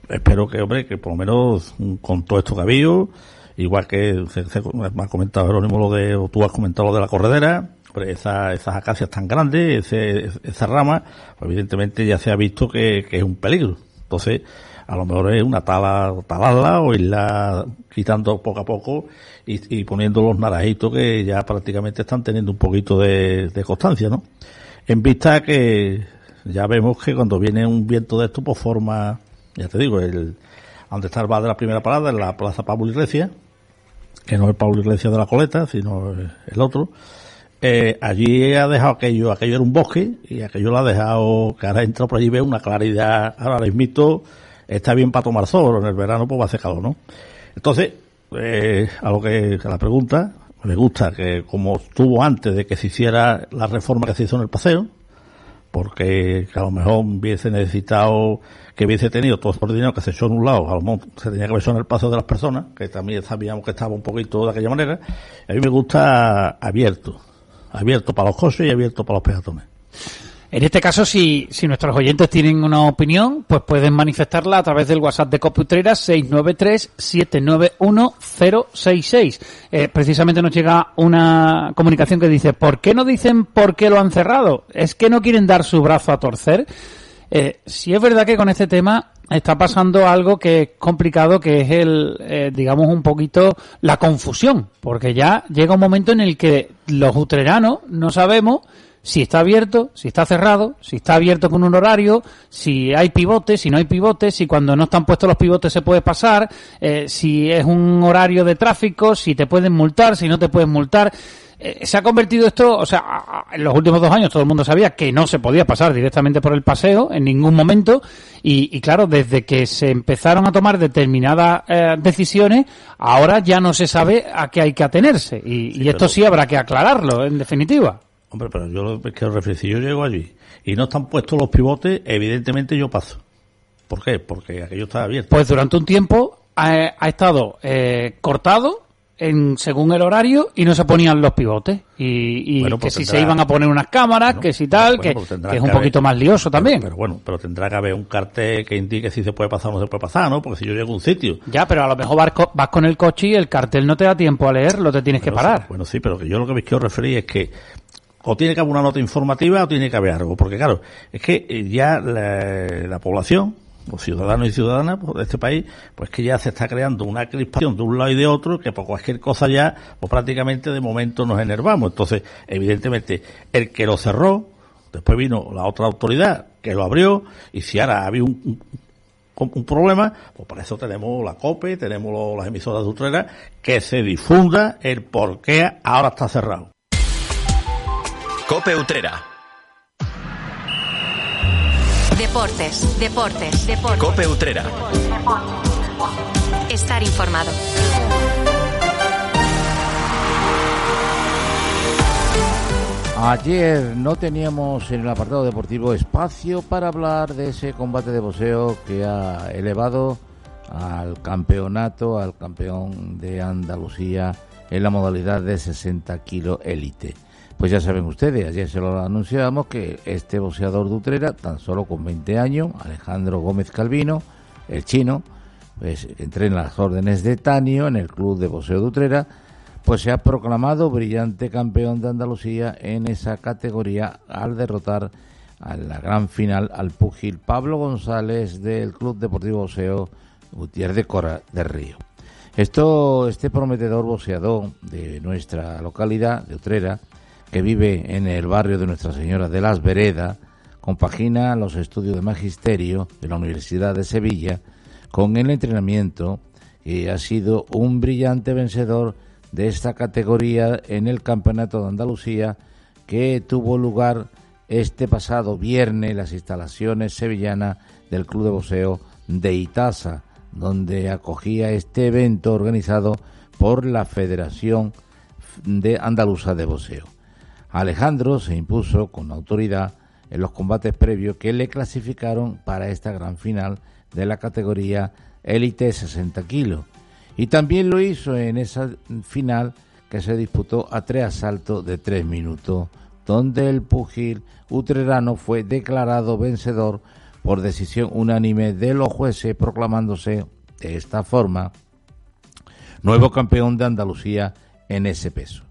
Espero que, hombre, que por lo menos con todo esto que ha habido, igual que se, me ha comentado Jerónimo lo de, o tú has comentado lo de la corredera, esa- esas acacias tan grandes, ese- esa rama, pues evidentemente ya se ha visto que, es un peligro. Entonces, a lo mejor es una tala, talarla o irla quitando poco a poco y, poniendo los naranjitos que ya prácticamente están teniendo un poquito de, constancia, ¿no? En vista que ya vemos que cuando viene un viento de esto, pues forma, ya te digo, el, donde está el bar de la primera parada, en la Plaza Pablo Iglesias, que no es Pablo Iglesias de la Coleta, sino el otro, eh, allí ha dejado aquello, aquello era un bosque, y aquello lo ha dejado, que ahora entra por allí ve una claridad, ahora mismo está bien para tomar sol, en el verano pues va a hacer ¿no? Entonces, eh, a lo que, a la pregunta, me gusta que como estuvo antes de que se hiciera la reforma que se hizo en el paseo, porque a lo mejor hubiese necesitado que hubiese tenido todo el dinero que se echó en un lado, a lo mejor se tenía que hecho en el paseo de las personas, que también sabíamos que estaba un poquito de aquella manera, a mí me gusta abierto, abierto para los coches y abierto para los peatones. En este caso, si, si nuestros oyentes tienen una opinión, pues pueden manifestarla a través del WhatsApp de Coputrera 693-791-066. Eh, precisamente nos llega una comunicación que dice, ¿por qué no dicen por qué lo han cerrado? ¿Es que no quieren dar su brazo a torcer? Eh, si es verdad que con este tema está pasando algo que es complicado, que es el, eh, digamos, un poquito la confusión, porque ya llega un momento en el que los utreranos no sabemos si está abierto, si está cerrado, si está abierto con un horario, si hay pivotes, si no hay pivotes, si cuando no están puestos los pivotes se puede pasar, eh, si es un horario de tráfico, si te pueden multar, si no te pueden multar. Eh, se ha convertido esto, o sea, en los últimos dos años todo el mundo sabía que no se podía pasar directamente por el paseo en ningún momento y, claro, desde que se empezaron a tomar determinadas eh, decisiones, ahora ya no se sabe a qué hay que atenerse y, esto sí habrá que aclararlo, en definitiva. Hombre, pero yo lo que si yo llego allí y no están puestos los pivotes, evidentemente yo paso. ¿Por qué? Porque aquello está abierto. Pues durante un tiempo ha, estado eh, cortado en según el horario y no se ponían los pivotes y, y que pues si se iban a poner unas cámaras que si tal que, pues es un poquito más lioso también pero, bueno pero tendrá que haber un cartel que indique si se puede pasar o no se puede pasar no porque si yo llego a un sitio ya pero a lo mejor vas, con el coche y el cartel no te da tiempo a leerlo te tienes que parar bueno sí pero que yo lo que me quiero referir es que o tiene que haber una nota informativa o tiene que haber algo, porque claro, es que eh, ya la, población, los ciudadanos y ciudadanas de este país, pues que ya se está creando una crispación de un lado y de otro, que por cualquier cosa ya, pues prácticamente de momento nos enervamos. Entonces, evidentemente, el que lo cerró, después vino la otra autoridad que lo abrió, y si ahora había un, un problema, pues para eso tenemos la COPE, tenemos las emisoras de Utrera, que se difunda el por qué ahora está cerrado. Cope Utrera. Deportes, deportes, deportes. Cope Utrera. Estar informado. Ayer no teníamos en el apartado deportivo espacio para hablar de ese combate de boxeo que ha elevado al campeonato, al campeón de Andalucía en la modalidad de 60 kilo élite. Pues ya saben ustedes, ayer se lo anunciábamos que este boxeador de Utrera, tan solo con 20 años, Alejandro Gómez Calvino, el chino, pues entrena las órdenes de Tanio en el club de boxeo de Utrera, pues se ha proclamado brillante campeón de Andalucía en esa categoría al derrotar a la gran final al púgil Pablo González del Club Deportivo Boxeo Gutiérrez de Cora de Río. Esto, este prometedor boxeador de nuestra localidad, de Utrera, que vive en el barrio de Nuestra Señora de las Veredas, compagina los estudios de magisterio de la Universidad de Sevilla con el entrenamiento y ha sido un brillante vencedor de esta categoría en el Campeonato de Andalucía que tuvo lugar este pasado viernes en las instalaciones sevillanas del Club de Boxeo de Itaza, donde acogía este evento organizado por la Federación de Andaluza de Boxeo. Alejandro se impuso con autoridad en los combates previos que le clasificaron para esta gran final de la categoría élite 60 kilos. Y también lo hizo en esa final que se disputó a tres asaltos de tres minutos, donde el pugil utrerano fue declarado vencedor por decisión unánime de los jueces, proclamándose de esta forma nuevo campeón de Andalucía en ese peso.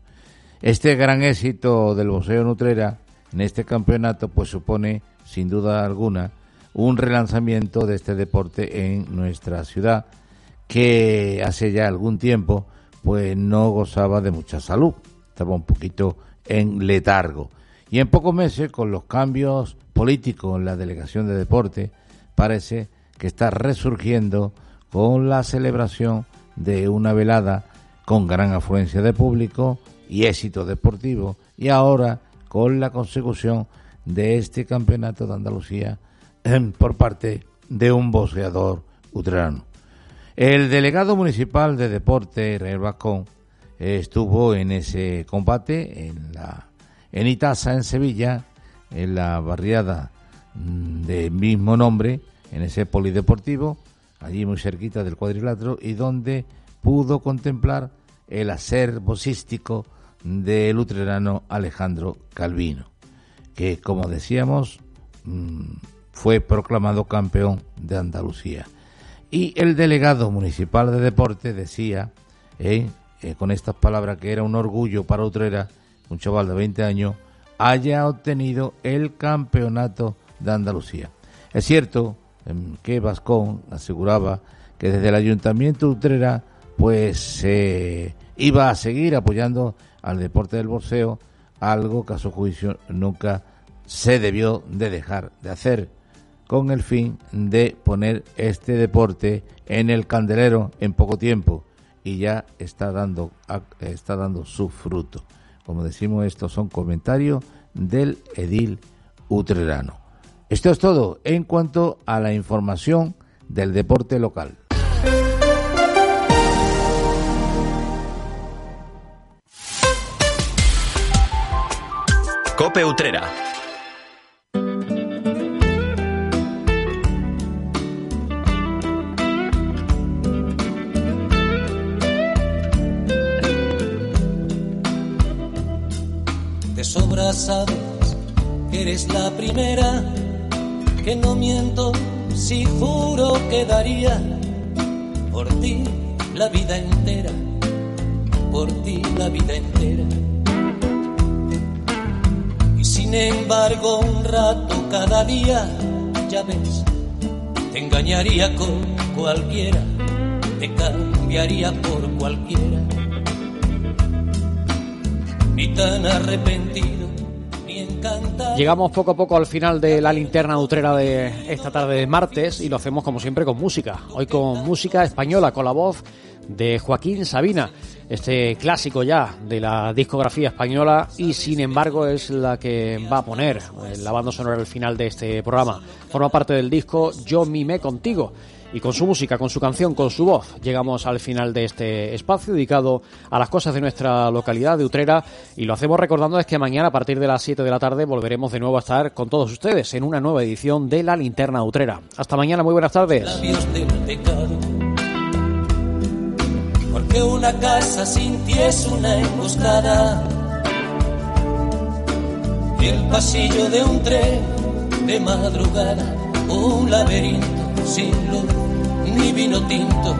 Este gran éxito del boxeo Nutrera en este campeonato pues supone sin duda alguna un relanzamiento de este deporte en nuestra ciudad que hace ya algún tiempo pues no gozaba de mucha salud, estaba un poquito en letargo. Y en pocos meses, con los cambios políticos en la delegación de deporte, parece que está resurgiendo con la celebración de una velada con gran afluencia de público y éxito deportivo y ahora con la consecución de este campeonato de Andalucía em, por parte de un boxeador utrano. El delegado municipal de deporte, Real Vascón, estuvo en ese combate en la en Itaza, en Sevilla, en la barriada mm, de mismo nombre, en ese polideportivo, allí muy cerquita del cuadrilátero, y donde pudo contemplar el hacer boxístico del luterano Alejandro Calvino, que como decíamos mm, fue proclamado campeón de Andalucía. Y el delegado municipal de deporte decía, eh, eh, con estas palabras, que era un orgullo para Utrera, un chaval de 20 años, haya obtenido el campeonato de Andalucía. Es cierto em, que Vascón aseguraba que desde el Ayuntamiento de Utrera pues se iba a seguir apoyando al deporte del boxeo, algo que a su juicio nunca se debió de dejar de hacer, con el fin de poner este deporte en el candelero en poco tiempo y ya está dando, está dando su fruto. Como decimos, estos son comentarios del edil utrerano. Esto es todo en cuanto a la información del deporte local. Cope Utrera. De sobra sabes que eres la primera, que no miento si juro que daría por ti la vida entera, por ti la vida entera sin embargo, un rato cada día, ya ves, te engañaría con cualquiera, te cambiaría por cualquiera. Ni tan arrepentido, ni encantado. Llegamos poco a poco al final de la linterna utrera de esta tarde de martes y lo hacemos como siempre con música. Hoy con música española, con la voz de Joaquín Sabina este clásico ya de la discografía española y sin embargo es la que va a poner la banda sonora al final de este programa. Forma parte del disco Yo mimé contigo y con su música, con su canción, con su voz, llegamos al final de este espacio dedicado a las cosas de nuestra localidad de Utrera y lo hacemos recordando es que mañana a partir de las 7 de la tarde volveremos de nuevo a estar con todos ustedes en una nueva edición de La Linterna Utrera. Hasta mañana, muy buenas tardes porque una casa sin ti es una emboscada. El pasillo de un tren de madrugada, un laberinto sin luz ni vino tinto.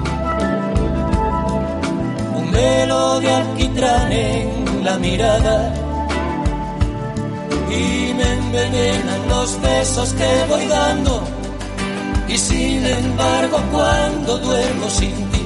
Un velo de alquitrán en la mirada y me envenenan los besos que voy dando. Y sin embargo, cuando duermo sin ti,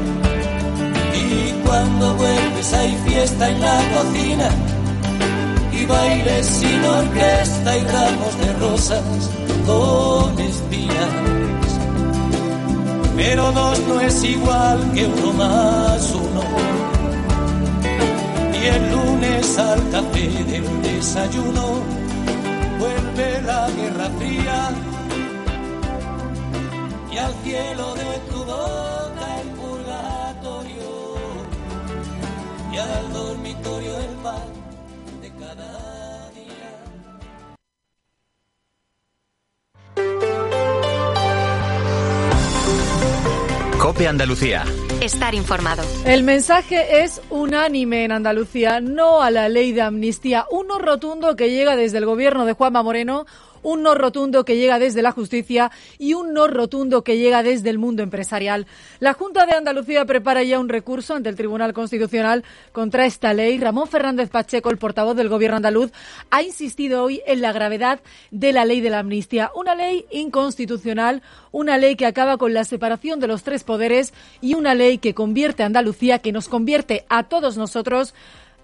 Cuando vuelves hay fiesta en la cocina y bailes sin orquesta y ramos de rosas con espinas. Pero dos no es igual que uno más uno. Y el lunes al café del desayuno vuelve la guerra fría y al cielo de tu boca al dormitorio el pan de cada día. Cope Andalucía. Estar informado. El mensaje es unánime en Andalucía, no a la ley de amnistía, uno rotundo que llega desde el gobierno de Juanma Moreno un no rotundo que llega desde la justicia y un no rotundo que llega desde el mundo empresarial. La Junta de Andalucía prepara ya un recurso ante el Tribunal Constitucional contra esta ley. Ramón Fernández Pacheco, el portavoz del Gobierno andaluz, ha insistido hoy en la gravedad de la ley de la amnistía, una ley inconstitucional, una ley que acaba con la separación de los tres poderes y una ley que convierte a Andalucía, que nos convierte a todos nosotros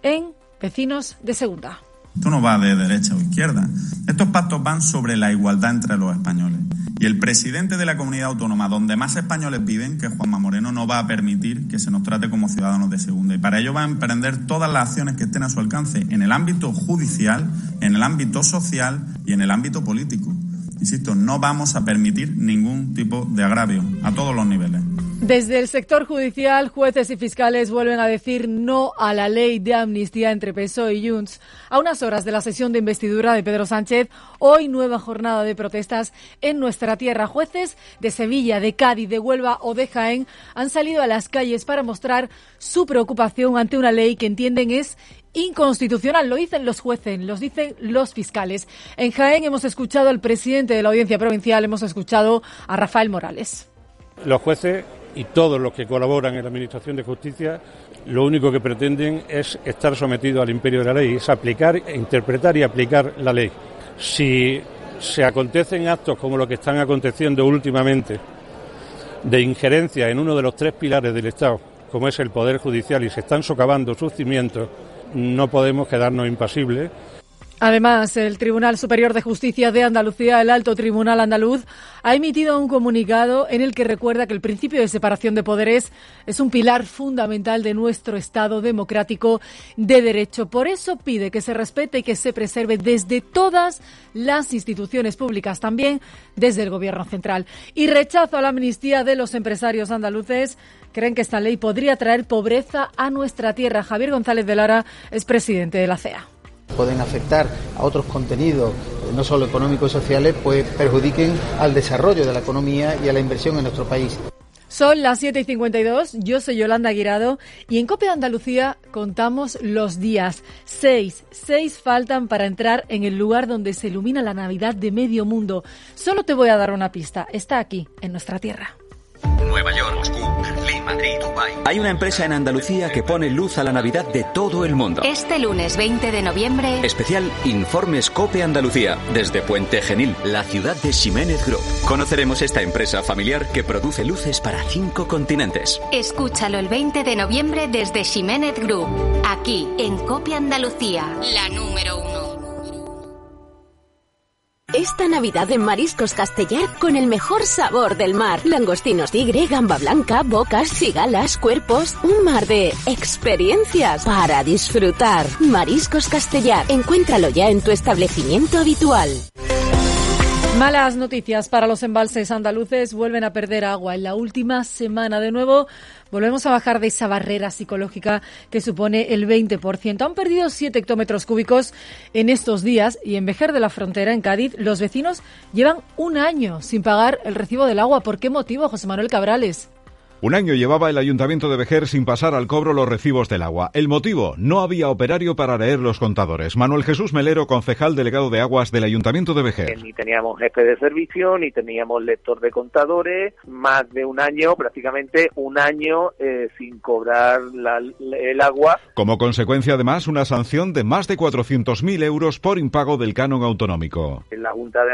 en vecinos de segunda. Esto no va de derecha o izquierda. Estos pactos van sobre la igualdad entre los españoles. Y el presidente de la comunidad autónoma donde más españoles viven, que es Juanma Moreno, no va a permitir que se nos trate como ciudadanos de segunda. Y para ello va a emprender todas las acciones que estén a su alcance en el ámbito judicial, en el ámbito social y en el ámbito político. Insisto, no vamos a permitir ningún tipo de agravio a todos los niveles. Desde el sector judicial, jueces y fiscales vuelven a decir no a la ley de amnistía entre PSOE y Junts. A unas horas de la sesión de investidura de Pedro Sánchez, hoy nueva jornada de protestas en nuestra tierra. Jueces de Sevilla, de Cádiz, de Huelva o de Jaén han salido a las calles para mostrar su preocupación ante una ley que entienden es inconstitucional. Lo dicen los jueces, los dicen los fiscales. En Jaén hemos escuchado al presidente de la Audiencia Provincial, hemos escuchado a Rafael Morales. Los jueces y todos los que colaboran en la Administración de Justicia lo único que pretenden es estar sometidos al imperio de la ley, es aplicar, interpretar y aplicar la ley. Si se acontecen actos como los que están aconteciendo últimamente, de injerencia en uno de los tres pilares del Estado, como es el Poder Judicial, y se están socavando sus cimientos, no podemos quedarnos impasibles Además, el Tribunal Superior de Justicia de Andalucía, el Alto Tribunal Andaluz, ha emitido un comunicado en el que recuerda que el principio de separación de poderes es un pilar fundamental de nuestro Estado democrático de derecho. Por eso pide que se respete y que se preserve desde todas las instituciones públicas, también desde el Gobierno central. Y rechazo a la amnistía de los empresarios andaluces. Creen que esta ley podría traer pobreza a nuestra tierra. Javier González de Lara es presidente de la CEA pueden afectar a otros contenidos, no solo económicos y sociales, pues perjudiquen al desarrollo de la economía y a la inversión en nuestro país. Son las 7 y 52, yo soy Yolanda Guirado y en Copia Andalucía contamos los días. Seis, seis faltan para entrar en el lugar donde se ilumina la Navidad de medio mundo. Solo te voy a dar una pista, está aquí, en nuestra tierra. Nueva York, Moscú, Madrid, Dubai. Hay una empresa en Andalucía que pone luz a la Navidad de todo el mundo. Este lunes 20 de noviembre. Especial Informes Cope Andalucía, desde Puente Genil, la ciudad de Ximénez Group. Conoceremos esta empresa familiar que produce luces para cinco continentes. Escúchalo el 20 de noviembre desde Ximénez Group, aquí en Cope Andalucía, la número uno. Esta Navidad en Mariscos Castellar con el mejor sabor del mar. Langostinos tigre, gamba blanca, bocas, cigalas, cuerpos. Un mar de experiencias para disfrutar. Mariscos Castellar. Encuéntralo ya en tu establecimiento habitual. Malas noticias para los embalses andaluces. Vuelven a perder agua en la última semana. De nuevo, volvemos a bajar de esa barrera psicológica que supone el 20%. Han perdido 7 hectómetros cúbicos en estos días y en Vejer de la Frontera, en Cádiz, los vecinos llevan un año sin pagar el recibo del agua. ¿Por qué motivo, José Manuel Cabrales? Un año llevaba el ayuntamiento de Vejer sin pasar al cobro los recibos del agua. El motivo, no había operario para leer los contadores. Manuel Jesús Melero, concejal delegado de aguas del ayuntamiento de Vejer. Ni teníamos jefe de servicio, ni teníamos lector de contadores. Más de un año, prácticamente un año eh, sin cobrar la, el agua. Como consecuencia, además, una sanción de más de 400.000 euros por impago del canon autonómico. En la Junta de